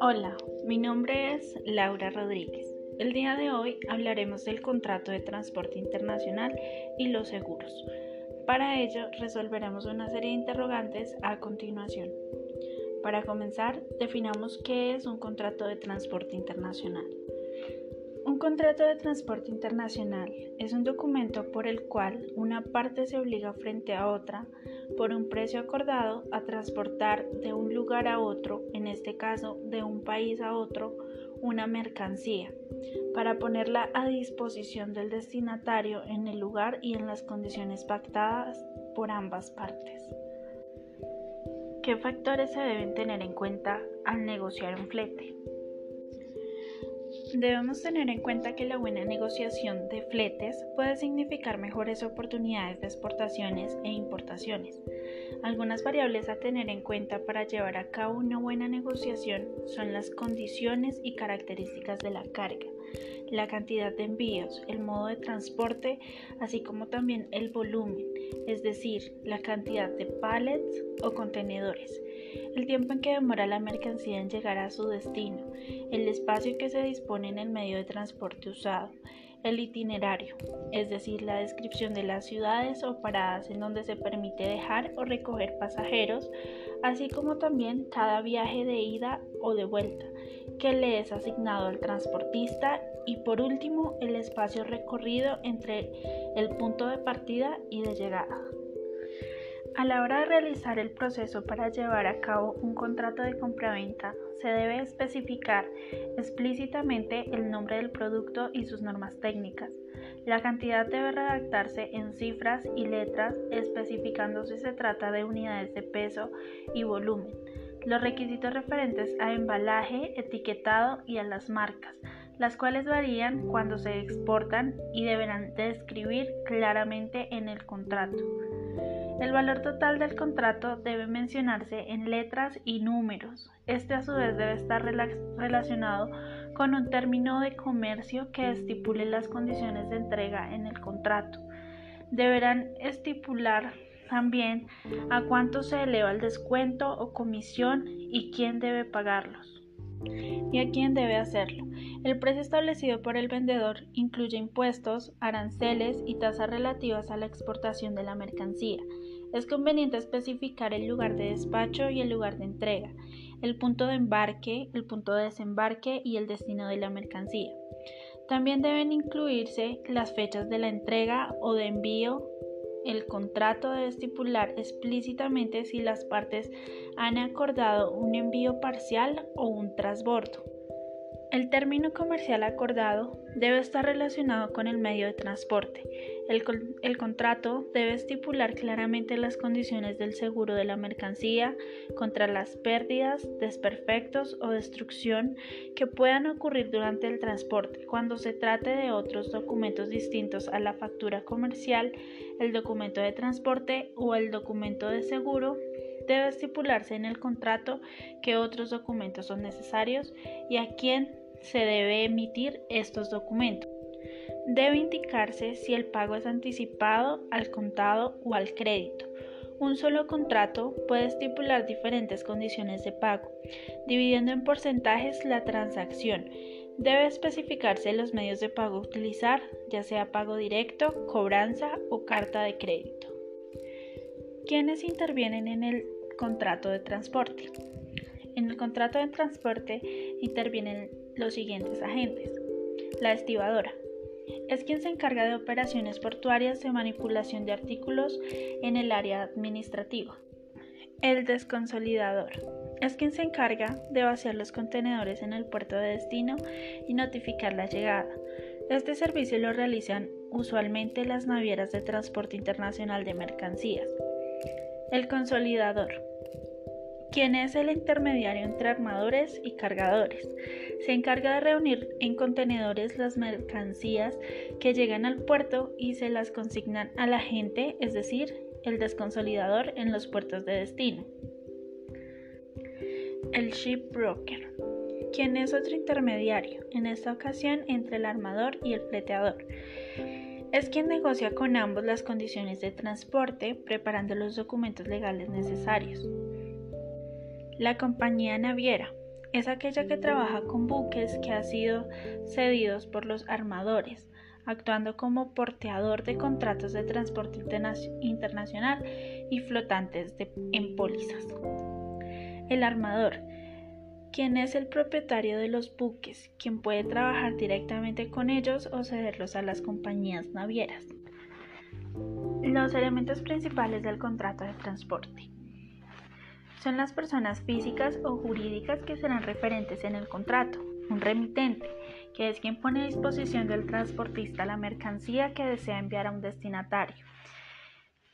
Hola, mi nombre es Laura Rodríguez. El día de hoy hablaremos del contrato de transporte internacional y los seguros. Para ello resolveremos una serie de interrogantes a continuación. Para comenzar, definamos qué es un contrato de transporte internacional. Un contrato de transporte internacional es un documento por el cual una parte se obliga frente a otra por un precio acordado a transportar de un lugar a otro, en este caso de un país a otro, una mercancía, para ponerla a disposición del destinatario en el lugar y en las condiciones pactadas por ambas partes. ¿Qué factores se deben tener en cuenta al negociar un flete? Debemos tener en cuenta que la buena negociación de fletes puede significar mejores oportunidades de exportaciones e importaciones. Algunas variables a tener en cuenta para llevar a cabo una buena negociación son las condiciones y características de la carga, la cantidad de envíos, el modo de transporte, así como también el volumen, es decir, la cantidad de pallets o contenedores, el tiempo en que demora la mercancía en llegar a su destino, el espacio que se dispone en el medio de transporte usado, el itinerario, es decir, la descripción de las ciudades o paradas en donde se permite dejar o recoger pasajeros, así como también cada viaje de ida o de vuelta que le es asignado al transportista y por último el espacio recorrido entre el punto de partida y de llegada. A la hora de realizar el proceso para llevar a cabo un contrato de compraventa, se debe especificar explícitamente el nombre del producto y sus normas técnicas. La cantidad debe redactarse en cifras y letras, especificando si se trata de unidades de peso y volumen. Los requisitos referentes a embalaje, etiquetado y a las marcas, las cuales varían cuando se exportan y deberán describir claramente en el contrato. El valor total del contrato debe mencionarse en letras y números. Este a su vez debe estar relacionado con un término de comercio que estipule las condiciones de entrega en el contrato. Deberán estipular también a cuánto se eleva el descuento o comisión y quién debe pagarlos y a quién debe hacerlo. El precio establecido por el vendedor incluye impuestos, aranceles y tasas relativas a la exportación de la mercancía. Es conveniente especificar el lugar de despacho y el lugar de entrega, el punto de embarque, el punto de desembarque y el destino de la mercancía. También deben incluirse las fechas de la entrega o de envío. El contrato debe estipular explícitamente si las partes han acordado un envío parcial o un transbordo. El término comercial acordado debe estar relacionado con el medio de transporte. El, contrato debe estipular claramente las condiciones del seguro de la mercancía contra las pérdidas, desperfectos o destrucción que puedan ocurrir durante el transporte. Cuando se trate de otros documentos distintos a la factura comercial, el documento de transporte o el documento de seguro debe estipularse en el contrato qué otros documentos son necesarios y a quién se debe emitir estos documentos. Debe indicarse si el pago es anticipado, al contado o al crédito. Un solo contrato puede estipular diferentes condiciones de pago, dividiendo en porcentajes la transacción. Debe especificarse los medios de pago a utilizar, ya sea pago directo, cobranza o carta de crédito. ¿Quiénes intervienen en el contrato de transporte? En el contrato de transporte intervienen los siguientes agentes. La estibadora. Es quien se encarga de operaciones portuarias de manipulación de artículos en el área administrativa. El desconsolidador. Es quien se encarga de vaciar los contenedores en el puerto de destino y notificar la llegada. Este servicio lo realizan usualmente las navieras de transporte internacional de mercancías. El consolidador quien es el intermediario entre armadores y cargadores. Se encarga de reunir en contenedores las mercancías que llegan al puerto y se las consignan a la gente, es decir, el desconsolidador en los puertos de destino. El ship broker, quien es otro intermediario, en esta ocasión entre el armador y el fleteador. Es quien negocia con ambos las condiciones de transporte, preparando los documentos legales necesarios. La compañía naviera es aquella que trabaja con buques que han sido cedidos por los armadores, actuando como porteador de contratos de transporte internacional y flotantes en pólizas. El armador, quien es el propietario de los buques, quien puede trabajar directamente con ellos o cederlos a las compañías navieras. Los elementos principales del contrato de transporte son las personas físicas o jurídicas que serán referentes en el contrato. Un remitente, que es quien pone a disposición del transportista la mercancía que desea enviar a un destinatario.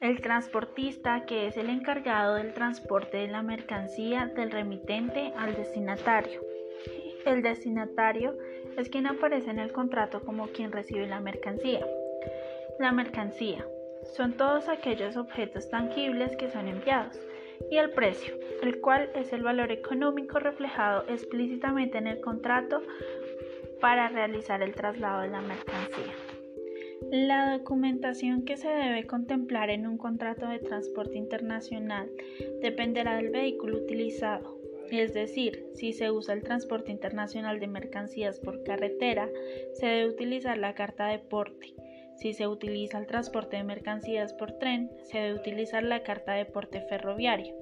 El transportista, que es el encargado del transporte de la mercancía del remitente al destinatario. El destinatario es quien aparece en el contrato como quien recibe la mercancía. La mercancía son todos aquellos objetos tangibles que son enviados y el precio, el cual es el valor económico reflejado explícitamente en el contrato para realizar el traslado de la mercancía. La documentación que se debe contemplar en un contrato de transporte internacional dependerá del vehículo utilizado, es decir, si se usa el transporte internacional de mercancías por carretera, se debe utilizar la carta de porte. Si se utiliza el transporte de mercancías por tren, se debe utilizar la carta de porte ferroviario.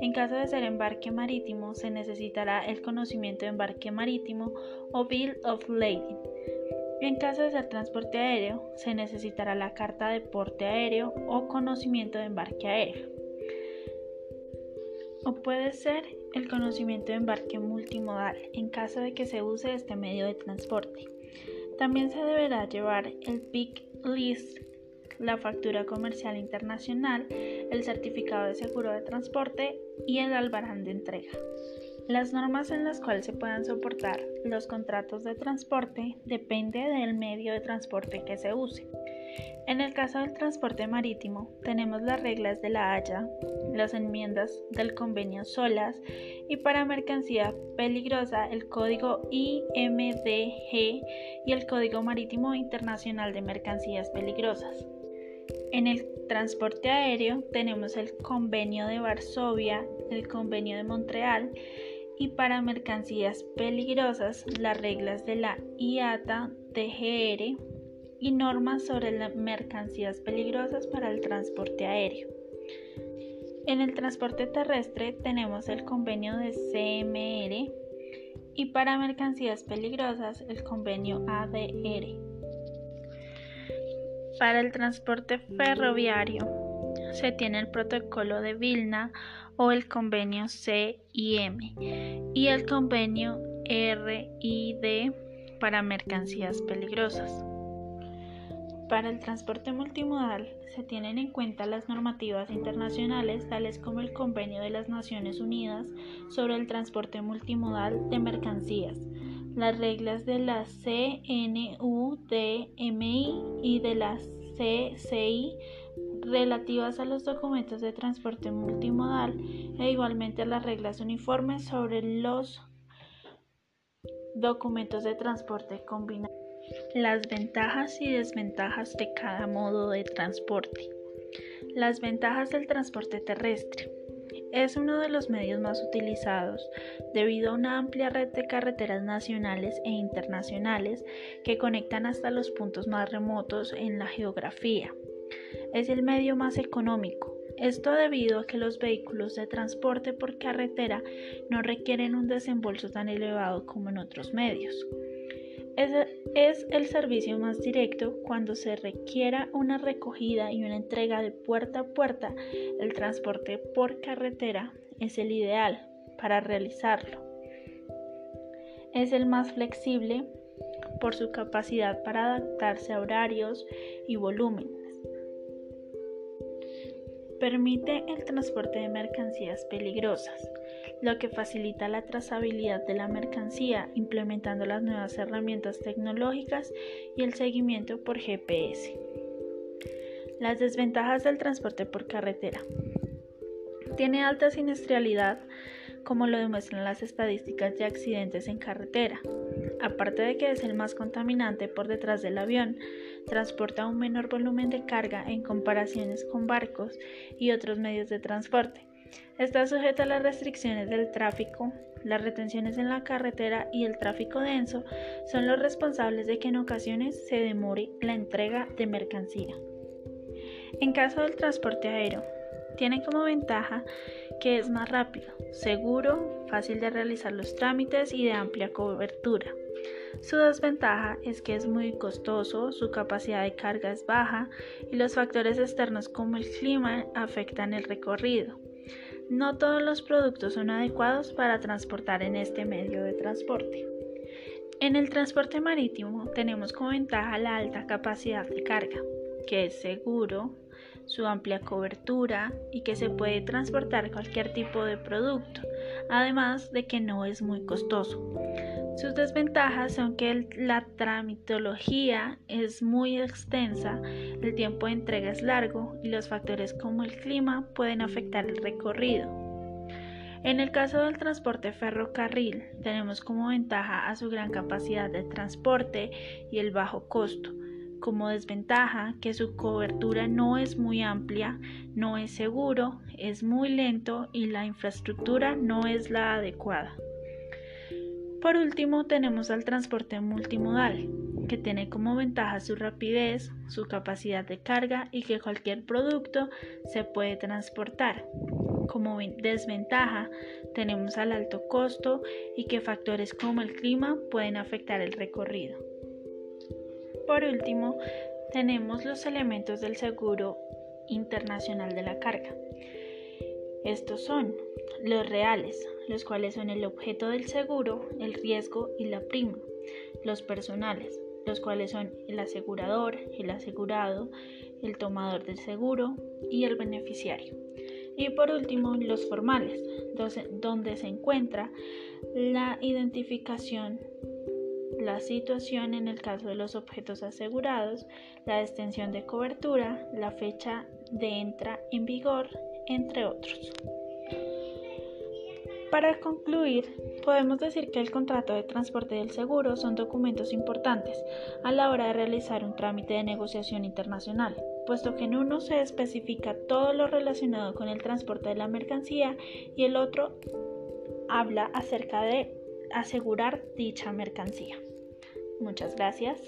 En caso de ser embarque marítimo, se necesitará el conocimiento de embarque marítimo o Bill of Lading. En caso de ser transporte aéreo, se necesitará la carta de porte aéreo o conocimiento de embarque aéreo. O puede ser el conocimiento de embarque multimodal en caso de que se use este medio de transporte. También se deberá llevar el PIC list, la factura comercial internacional, el certificado de seguro de transporte y el albarán de entrega. Las normas en las cuales se puedan soportar los contratos de transporte depende del medio de transporte que se use. En el caso del transporte marítimo, tenemos las reglas de la Haya, las enmiendas del convenio SOLAS y para mercancía peligrosa el código IMDG y el Código Marítimo Internacional de Mercancías Peligrosas. En el transporte aéreo tenemos el convenio de Varsovia, el convenio de Montreal y para mercancías peligrosas las reglas de la IATA TGR y normas sobre las mercancías peligrosas para el transporte aéreo. En el transporte terrestre tenemos el convenio de CMR y para mercancías peligrosas el convenio ADR. Para el transporte ferroviario se tiene el protocolo de Vilna o el convenio CIM y el convenio RID para mercancías peligrosas. Para el transporte multimodal se tienen en cuenta las normativas internacionales tales como el Convenio de las Naciones Unidas sobre el transporte multimodal de mercancías, las reglas de la CNUDMI y de la CCI relativas a los documentos de transporte multimodal e igualmente las reglas uniformes sobre los documentos de transporte combinado. Las ventajas y desventajas de cada modo de transporte. Las ventajas del transporte terrestre. Es uno de los medios más utilizados debido a una amplia red de carreteras nacionales e internacionales que conectan hasta los puntos más remotos en la geografía. Es el medio más económico. Esto debido a que los vehículos de transporte por carretera no requieren un desembolso tan elevado como en otros medios. Es, el servicio más directo cuando se requiera una recogida y una entrega de puerta a puerta. El transporte por carretera es el ideal para realizarlo. Es el más flexible por su capacidad para adaptarse a horarios y volúmenes. Permite el transporte de mercancías peligrosas lo que facilita la trazabilidad de la mercancía implementando las nuevas herramientas tecnológicas y el seguimiento por GPS. Las desventajas del transporte por carretera. Tiene alta siniestralidad, como lo demuestran las estadísticas de accidentes en carretera. Aparte de que es el más contaminante por detrás del avión, transporta un menor volumen de carga en comparaciones con barcos y otros medios de transporte. Está sujeto a las restricciones del tráfico, las retenciones en la carretera y el tráfico denso son los responsables de que en ocasiones se demore la entrega de mercancía. En caso del transporte aéreo, tiene como ventaja que es más rápido, seguro, fácil de realizar los trámites y de amplia cobertura. Su desventaja es que es muy costoso, su capacidad de carga es baja y los factores externos como el clima afectan el recorrido. No todos los productos son adecuados para transportar en este medio de transporte. En el transporte marítimo tenemos como ventaja la alta capacidad de carga, que es seguro, su amplia cobertura y que se puede transportar cualquier tipo de producto, además de que no es muy costoso. Sus desventajas son que la tramitología es muy extensa, el tiempo de entrega es largo y los factores como el clima pueden afectar el recorrido. En el caso del transporte ferrocarril, tenemos como ventaja a su gran capacidad de transporte y el bajo costo. Como desventaja que su cobertura no es muy amplia, no es seguro, es muy lento y la infraestructura no es la adecuada. Por último, tenemos al transporte multimodal, que tiene como ventaja su rapidez, su capacidad de carga y que cualquier producto se puede transportar. Como desventaja, tenemos al alto costo y que factores como el clima pueden afectar el recorrido. Por último, tenemos los elementos del seguro internacional de la carga. Estos son los reales, los cuales son el objeto del seguro, el riesgo y la prima. Los personales, los cuales son el asegurador, el asegurado, el tomador del seguro y el beneficiario. Y por último, los formales, donde se encuentra la identificación, la situación en el caso de los objetos asegurados, la extensión de cobertura, la fecha de entra en vigor, entre otros. Para concluir, podemos decir que el contrato de transporte del seguro son documentos importantes a la hora de realizar un trámite de negociación internacional, puesto que en uno se especifica todo lo relacionado con el transporte de la mercancía y el otro habla acerca de asegurar dicha mercancía. Muchas gracias.